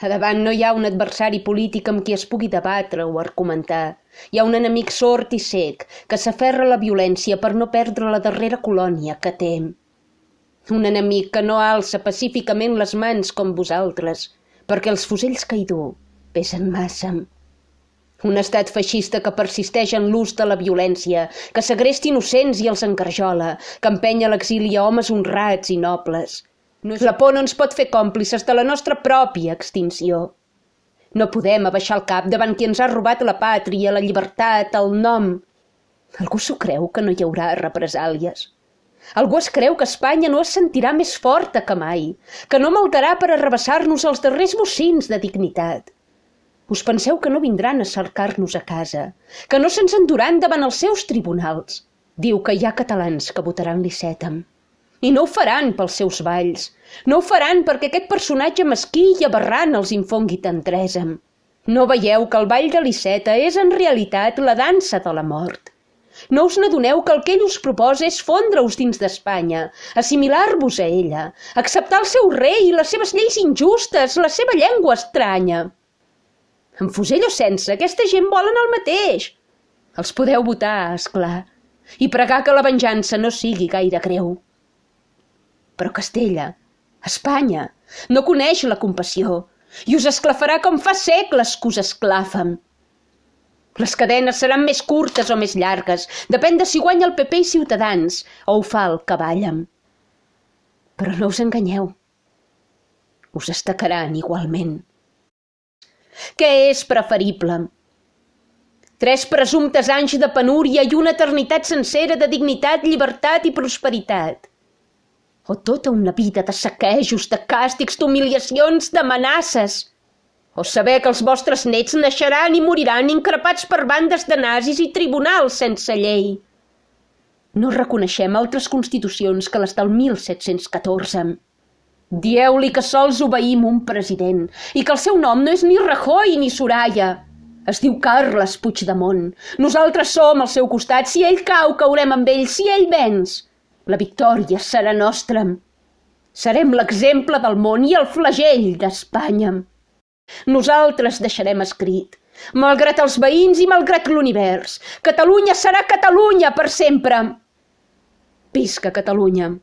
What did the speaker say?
A davant no hi ha un adversari polític amb qui es pugui debatre o argumentar. Hi ha un enemic sord i sec que s'aferra a la violència per no perdre la darrera colònia que tem. Un enemic que no alça pacíficament les mans com vosaltres, perquè els fusells que hi du pesen massa. Un estat feixista que persisteix en l'ús de la violència, que segresta innocents i els encarjola, que empenya a l'exili a homes honrats i nobles. La por no ens pot fer còmplices de la nostra pròpia extinció. No podem abaixar el cap davant qui ens ha robat la pàtria, la llibertat, el nom. Algú s'ho creu que no hi haurà represàlies? Algú es creu que Espanya no es sentirà més forta que mai, que no maldarà per arrabassar-nos els darrers bocins de dignitat. Us penseu que no vindran a cercar-nos a casa, que no se'ns enduran davant els seus tribunals. Diu que hi ha catalans que votaran l'Icètam. I no ho faran pels seus balls. No ho faran perquè aquest personatge mesquí i aberrant els infongui tendresa. No veieu que el ball de l'Iceta és en realitat la dansa de la mort. No us n'adoneu que el que ell us proposa és fondre-us dins d'Espanya, assimilar-vos a ella, acceptar el seu rei, les seves lleis injustes, la seva llengua estranya. Amb fusell o sense, aquesta gent volen el mateix. Els podeu votar, és clar, i pregar que la venjança no sigui gaire greu. Però Castella, Espanya, no coneix la compassió i us esclafarà com fa segles que us esclafen. Les cadenes seran més curtes o més llargues, depèn de si guanya el PP i Ciutadans o ho fa el cavallem. Però no us enganyeu. Us estacaran igualment. Què és preferible? Tres presumptes anys de penúria i una eternitat sencera de dignitat, llibertat i prosperitat o tota una vida de saquejos, de càstigs, d'humiliacions, d'amenaces. O saber que els vostres nets naixeran i moriran increpats per bandes de nazis i tribunals sense llei. No reconeixem altres constitucions que les del 1714. Dieu-li que sols obeïm un president i que el seu nom no és ni Rajoy ni Soraya. Es diu Carles Puigdemont. Nosaltres som al seu costat. Si ell cau, caurem amb ell. Si ell vens, la victòria serà nostra. Serem l'exemple del món i el flagell d'Espanya. Nosaltres deixarem escrit, malgrat els veïns i malgrat l'univers, Catalunya serà Catalunya per sempre. Visca Catalunya!